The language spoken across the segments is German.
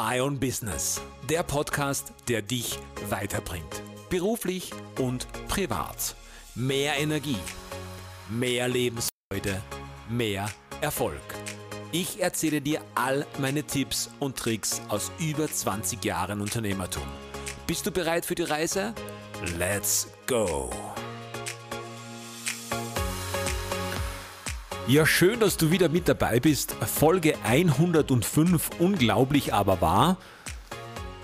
My Own Business, der Podcast, der dich weiterbringt. Beruflich und privat. Mehr Energie, mehr Lebensfreude, mehr Erfolg. Ich erzähle dir all meine Tipps und Tricks aus über 20 Jahren Unternehmertum. Bist du bereit für die Reise? Let's go! Ja, schön, dass du wieder mit dabei bist. Folge 105, unglaublich aber wahr.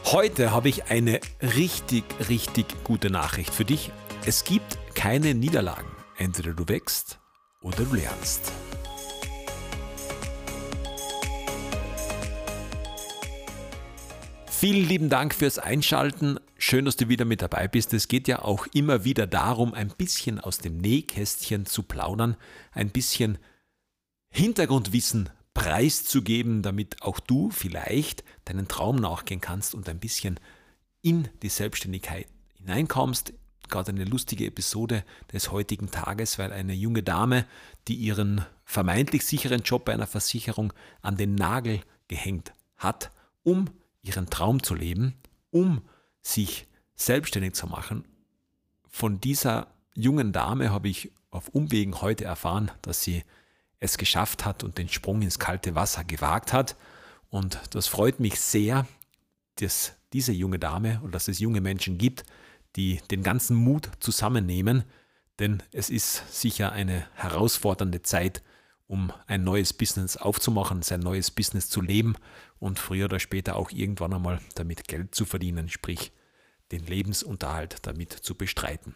Heute habe ich eine richtig, richtig gute Nachricht für dich. Es gibt keine Niederlagen. Entweder du wächst oder du lernst. Vielen lieben Dank fürs Einschalten. Schön, dass du wieder mit dabei bist. Es geht ja auch immer wieder darum, ein bisschen aus dem Nähkästchen zu plaudern, ein bisschen Hintergrundwissen preiszugeben, damit auch du vielleicht deinen Traum nachgehen kannst und ein bisschen in die Selbstständigkeit hineinkommst. Gerade eine lustige Episode des heutigen Tages, weil eine junge Dame, die ihren vermeintlich sicheren Job bei einer Versicherung an den Nagel gehängt hat, um ihren Traum zu leben, um sich selbstständig zu machen. Von dieser jungen Dame habe ich auf Umwegen heute erfahren, dass sie es geschafft hat und den Sprung ins kalte Wasser gewagt hat. Und das freut mich sehr, dass diese junge Dame und dass es junge Menschen gibt, die den ganzen Mut zusammennehmen, denn es ist sicher eine herausfordernde Zeit, um ein neues Business aufzumachen, sein neues Business zu leben und früher oder später auch irgendwann einmal damit Geld zu verdienen, sprich den Lebensunterhalt damit zu bestreiten.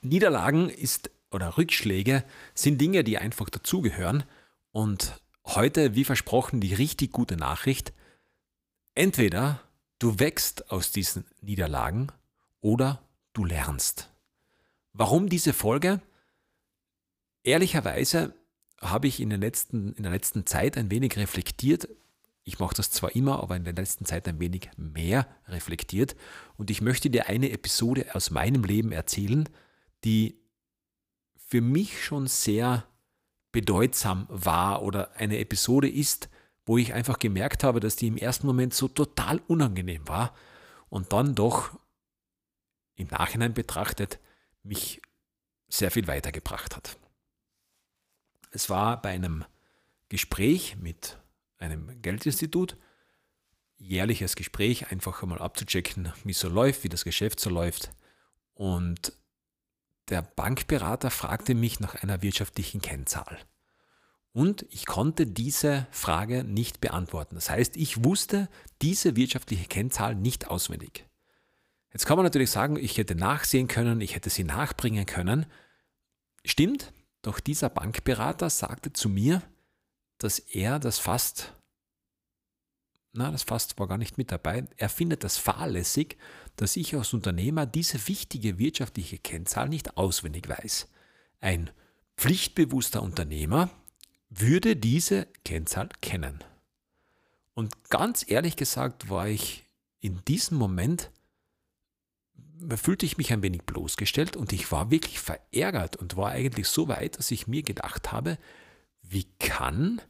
Niederlagen ist oder Rückschläge sind Dinge, die einfach dazugehören. Und heute, wie versprochen, die richtig gute Nachricht. Entweder du wächst aus diesen Niederlagen oder du lernst. Warum diese Folge? Ehrlicherweise habe ich in, den letzten, in der letzten Zeit ein wenig reflektiert. Ich mache das zwar immer, aber in der letzten Zeit ein wenig mehr reflektiert. Und ich möchte dir eine Episode aus meinem Leben erzählen, die für mich schon sehr bedeutsam war oder eine Episode ist, wo ich einfach gemerkt habe, dass die im ersten Moment so total unangenehm war und dann doch im Nachhinein betrachtet mich sehr viel weitergebracht hat. Es war bei einem Gespräch mit einem Geldinstitut, jährliches Gespräch, einfach einmal abzuchecken, wie es so läuft, wie das Geschäft so läuft. Und der Bankberater fragte mich nach einer wirtschaftlichen Kennzahl. Und ich konnte diese Frage nicht beantworten. Das heißt, ich wusste diese wirtschaftliche Kennzahl nicht auswendig. Jetzt kann man natürlich sagen, ich hätte nachsehen können, ich hätte sie nachbringen können. Stimmt, doch dieser Bankberater sagte zu mir, dass er das fast na, das fast war gar nicht mit dabei. Er findet das fahrlässig, dass ich als Unternehmer diese wichtige wirtschaftliche Kennzahl nicht auswendig weiß. Ein pflichtbewusster Unternehmer würde diese Kennzahl kennen. Und ganz ehrlich gesagt war ich in diesem Moment, fühlte ich mich ein wenig bloßgestellt und ich war wirklich verärgert und war eigentlich so weit, dass ich mir gedacht habe, wie kann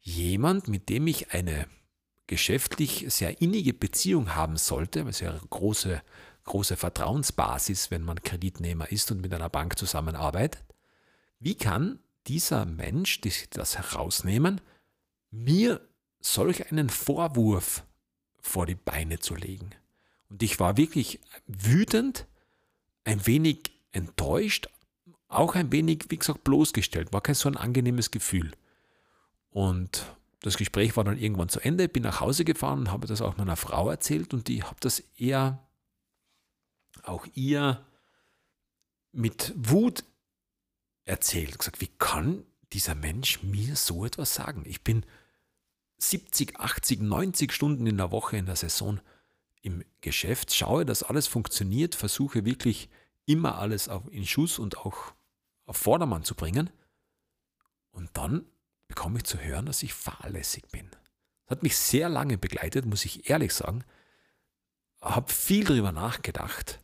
jemand, mit dem ich eine geschäftlich sehr innige Beziehung haben sollte, es ja eine große, große Vertrauensbasis, wenn man Kreditnehmer ist und mit einer Bank zusammenarbeitet. Wie kann dieser Mensch das herausnehmen, mir solch einen Vorwurf vor die Beine zu legen? Und ich war wirklich wütend, ein wenig enttäuscht, auch ein wenig, wie gesagt, bloßgestellt. War kein so ein angenehmes Gefühl. Und das Gespräch war dann irgendwann zu Ende, bin nach Hause gefahren und habe das auch meiner Frau erzählt und die habe das eher auch ihr mit Wut erzählt. Gesagt, wie kann dieser Mensch mir so etwas sagen? Ich bin 70, 80, 90 Stunden in der Woche in der Saison im Geschäft, schaue, dass alles funktioniert, versuche wirklich immer alles in Schuss und auch auf Vordermann zu bringen. Und dann bekomme ich zu hören, dass ich fahrlässig bin. Das hat mich sehr lange begleitet, muss ich ehrlich sagen. Habe viel darüber nachgedacht.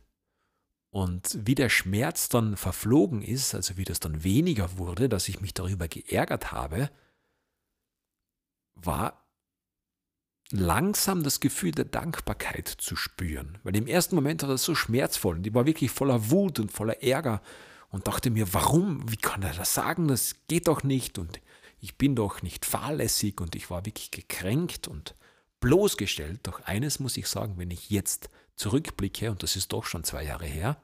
Und wie der Schmerz dann verflogen ist, also wie das dann weniger wurde, dass ich mich darüber geärgert habe, war langsam das Gefühl der Dankbarkeit zu spüren. Weil im ersten Moment war das so schmerzvoll und ich war wirklich voller Wut und voller Ärger und dachte mir, warum? Wie kann er das sagen? Das geht doch nicht und ich bin doch nicht fahrlässig und ich war wirklich gekränkt und bloßgestellt. Doch eines muss ich sagen, wenn ich jetzt zurückblicke, und das ist doch schon zwei Jahre her,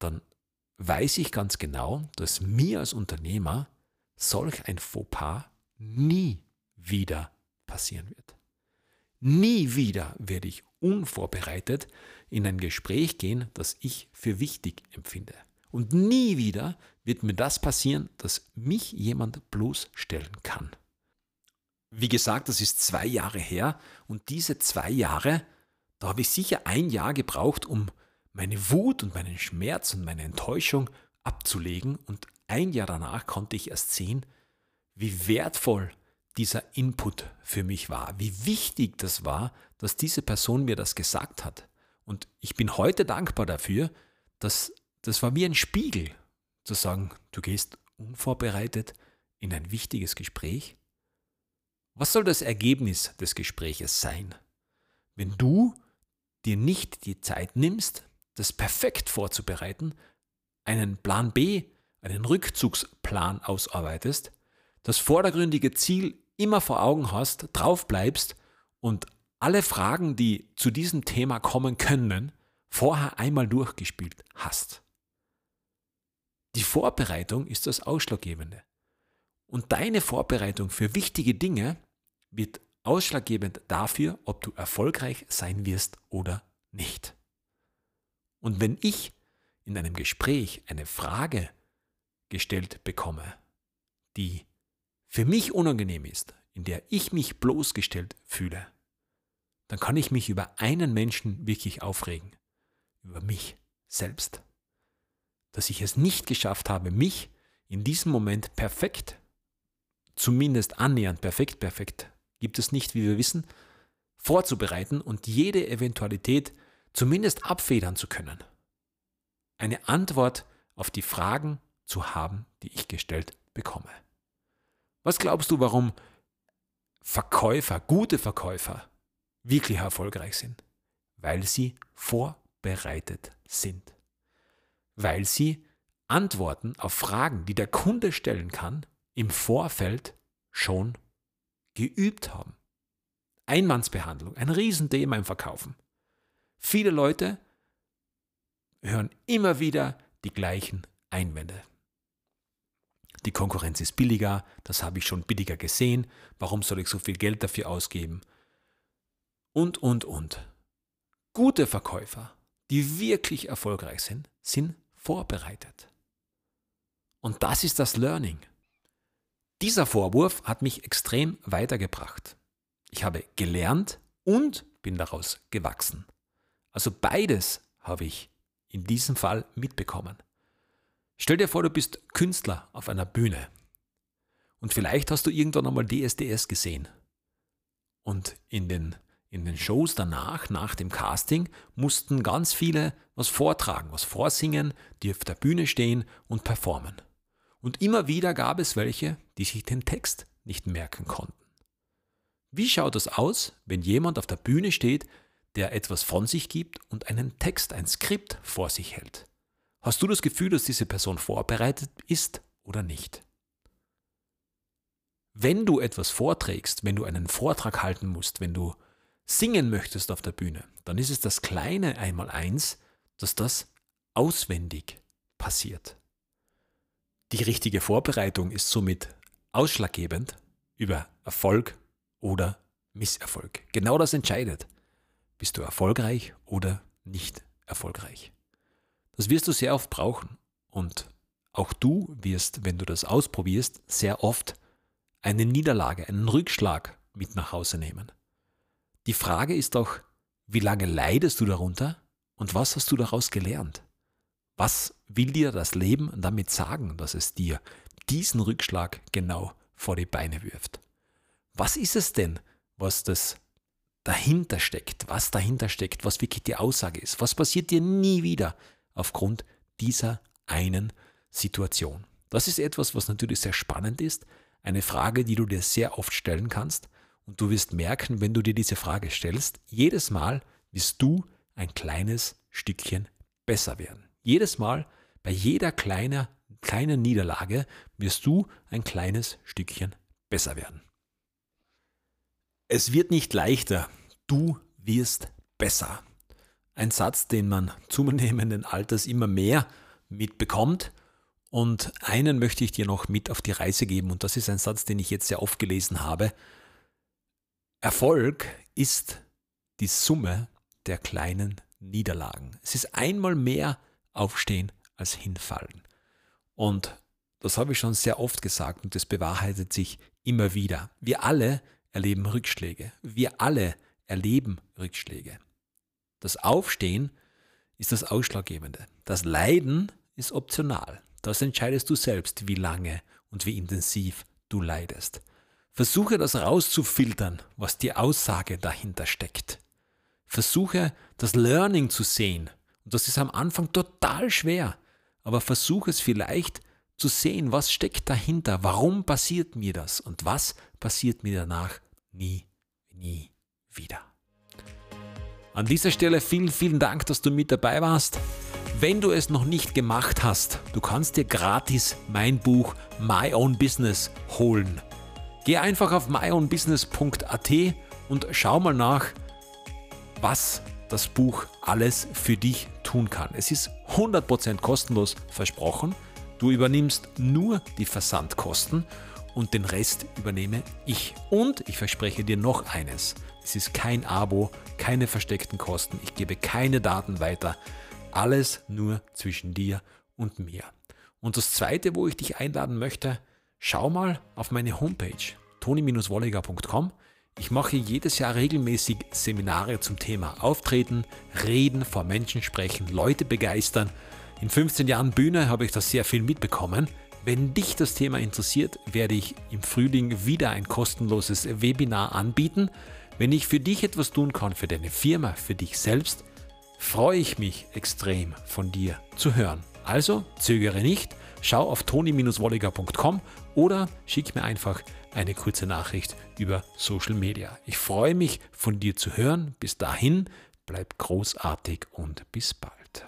dann weiß ich ganz genau, dass mir als Unternehmer solch ein Fauxpas nie wieder passieren wird. Nie wieder werde ich unvorbereitet in ein Gespräch gehen, das ich für wichtig empfinde. Und nie wieder wird mir das passieren, dass mich jemand bloßstellen kann. Wie gesagt, das ist zwei Jahre her und diese zwei Jahre, da habe ich sicher ein Jahr gebraucht, um meine Wut und meinen Schmerz und meine Enttäuschung abzulegen und ein Jahr danach konnte ich erst sehen, wie wertvoll dieser Input für mich war, wie wichtig das war, dass diese Person mir das gesagt hat. Und ich bin heute dankbar dafür, dass das war wie ein Spiegel, zu sagen, du gehst unvorbereitet in ein wichtiges Gespräch was soll das Ergebnis des Gespräches sein? Wenn du dir nicht die Zeit nimmst, das perfekt vorzubereiten, einen Plan B, einen Rückzugsplan ausarbeitest, das vordergründige Ziel immer vor Augen hast, drauf bleibst und alle Fragen, die zu diesem Thema kommen können, vorher einmal durchgespielt hast. Die Vorbereitung ist das Ausschlaggebende. Und deine Vorbereitung für wichtige Dinge wird ausschlaggebend dafür, ob du erfolgreich sein wirst oder nicht. Und wenn ich in einem Gespräch eine Frage gestellt bekomme, die für mich unangenehm ist, in der ich mich bloßgestellt fühle, dann kann ich mich über einen Menschen wirklich aufregen, über mich selbst, dass ich es nicht geschafft habe, mich in diesem Moment perfekt, zumindest annähernd perfekt, perfekt gibt es nicht, wie wir wissen, vorzubereiten und jede Eventualität zumindest abfedern zu können. Eine Antwort auf die Fragen zu haben, die ich gestellt bekomme. Was glaubst du, warum Verkäufer, gute Verkäufer, wirklich erfolgreich sind? Weil sie vorbereitet sind. Weil sie Antworten auf Fragen, die der Kunde stellen kann, im Vorfeld schon geübt haben. Einmannsbehandlung, ein Riesenthema im Verkaufen. Viele Leute hören immer wieder die gleichen Einwände. Die Konkurrenz ist billiger, das habe ich schon billiger gesehen, warum soll ich so viel Geld dafür ausgeben? Und, und, und. Gute Verkäufer, die wirklich erfolgreich sind, sind vorbereitet. Und das ist das Learning. Dieser Vorwurf hat mich extrem weitergebracht. Ich habe gelernt und bin daraus gewachsen. Also beides habe ich in diesem Fall mitbekommen. Stell dir vor, du bist Künstler auf einer Bühne und vielleicht hast du irgendwann einmal DSDS gesehen. Und in den, in den Shows danach, nach dem Casting, mussten ganz viele was vortragen, was vorsingen, die auf der Bühne stehen und performen. Und immer wieder gab es welche, die sich den Text nicht merken konnten. Wie schaut es aus, wenn jemand auf der Bühne steht, der etwas von sich gibt und einen Text, ein Skript vor sich hält? Hast du das Gefühl, dass diese Person vorbereitet ist oder nicht? Wenn du etwas vorträgst, wenn du einen Vortrag halten musst, wenn du singen möchtest auf der Bühne, dann ist es das kleine Einmaleins, dass das auswendig passiert. Die richtige Vorbereitung ist somit ausschlaggebend über Erfolg oder Misserfolg. Genau das entscheidet. Bist du erfolgreich oder nicht erfolgreich? Das wirst du sehr oft brauchen. Und auch du wirst, wenn du das ausprobierst, sehr oft eine Niederlage, einen Rückschlag mit nach Hause nehmen. Die Frage ist doch, wie lange leidest du darunter und was hast du daraus gelernt? Was will dir das Leben damit sagen, dass es dir diesen Rückschlag genau vor die Beine wirft? Was ist es denn, was das dahinter steckt, was dahinter steckt, was wirklich die Aussage ist? Was passiert dir nie wieder aufgrund dieser einen Situation? Das ist etwas, was natürlich sehr spannend ist, eine Frage, die du dir sehr oft stellen kannst Und du wirst merken, wenn du dir diese Frage stellst, jedes Mal wirst du ein kleines Stückchen besser werden. Jedes Mal, bei jeder kleiner, kleinen Niederlage, wirst du ein kleines Stückchen besser werden. Es wird nicht leichter, du wirst besser. Ein Satz, den man zunehmenden Alters immer mehr mitbekommt. Und einen möchte ich dir noch mit auf die Reise geben. Und das ist ein Satz, den ich jetzt sehr oft gelesen habe. Erfolg ist die Summe der kleinen Niederlagen. Es ist einmal mehr aufstehen als hinfallen. Und das habe ich schon sehr oft gesagt und das bewahrheitet sich immer wieder. Wir alle erleben Rückschläge. Wir alle erleben Rückschläge. Das Aufstehen ist das Ausschlaggebende. Das Leiden ist optional. Das entscheidest du selbst, wie lange und wie intensiv du leidest. Versuche das rauszufiltern, was die Aussage dahinter steckt. Versuche das Learning zu sehen. Und das ist am Anfang total schwer. Aber versuche es vielleicht zu sehen, was steckt dahinter. Warum passiert mir das? Und was passiert mir danach? Nie, nie wieder. An dieser Stelle vielen, vielen Dank, dass du mit dabei warst. Wenn du es noch nicht gemacht hast, du kannst dir gratis mein Buch My Own Business holen. Geh einfach auf myownbusiness.at und schau mal nach, was das Buch alles für dich tun kann. Es ist 100% kostenlos versprochen. Du übernimmst nur die Versandkosten und den Rest übernehme ich. Und ich verspreche dir noch eines. Es ist kein Abo, keine versteckten Kosten. Ich gebe keine Daten weiter. Alles nur zwischen dir und mir. Und das Zweite, wo ich dich einladen möchte, schau mal auf meine Homepage toni-wolliger.com. Ich mache jedes Jahr regelmäßig Seminare zum Thema Auftreten, Reden, vor Menschen sprechen, Leute begeistern. In 15 Jahren Bühne habe ich das sehr viel mitbekommen. Wenn dich das Thema interessiert, werde ich im Frühling wieder ein kostenloses Webinar anbieten. Wenn ich für dich etwas tun kann, für deine Firma, für dich selbst, freue ich mich extrem von dir zu hören. Also zögere nicht, schau auf toni-wolliger.com oder schick mir einfach eine kurze Nachricht über Social Media. Ich freue mich, von dir zu hören. Bis dahin, bleib großartig und bis bald.